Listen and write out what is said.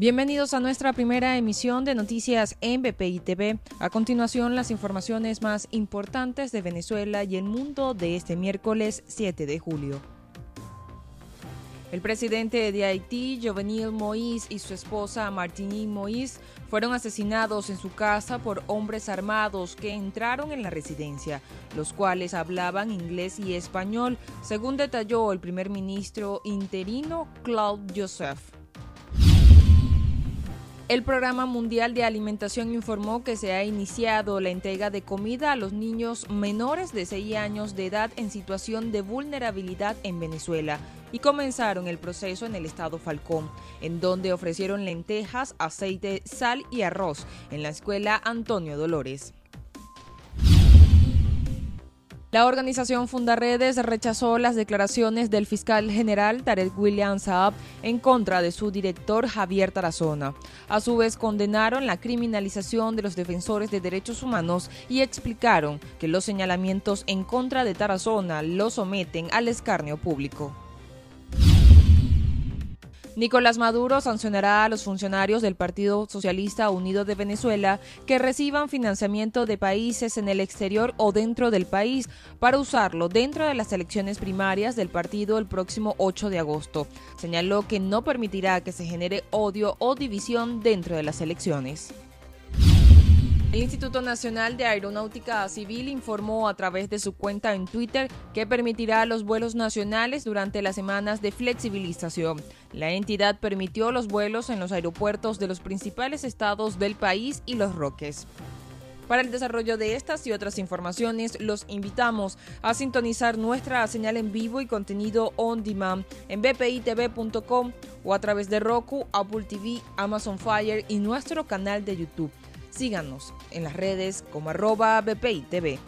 Bienvenidos a nuestra primera emisión de noticias en BPI TV. A continuación, las informaciones más importantes de Venezuela y el mundo de este miércoles 7 de julio. El presidente de Haití, Jovenil Moïse, y su esposa Martini Moïse fueron asesinados en su casa por hombres armados que entraron en la residencia, los cuales hablaban inglés y español, según detalló el primer ministro interino Claude Joseph. El Programa Mundial de Alimentación informó que se ha iniciado la entrega de comida a los niños menores de 6 años de edad en situación de vulnerabilidad en Venezuela y comenzaron el proceso en el estado Falcón, en donde ofrecieron lentejas, aceite, sal y arroz en la escuela Antonio Dolores. La organización Fundaredes rechazó las declaraciones del fiscal general Tarek William Saab en contra de su director Javier Tarazona. A su vez condenaron la criminalización de los defensores de derechos humanos y explicaron que los señalamientos en contra de Tarazona lo someten al escarnio público. Nicolás Maduro sancionará a los funcionarios del Partido Socialista Unido de Venezuela que reciban financiamiento de países en el exterior o dentro del país para usarlo dentro de las elecciones primarias del partido el próximo 8 de agosto. Señaló que no permitirá que se genere odio o división dentro de las elecciones. El Instituto Nacional de Aeronáutica Civil informó a través de su cuenta en Twitter que permitirá los vuelos nacionales durante las semanas de flexibilización. La entidad permitió los vuelos en los aeropuertos de los principales estados del país y los Roques. Para el desarrollo de estas y otras informaciones, los invitamos a sintonizar nuestra señal en vivo y contenido on demand en bpitv.com o a través de Roku, Apple TV, Amazon Fire y nuestro canal de YouTube. Síganos en las redes como arroba BPI TV.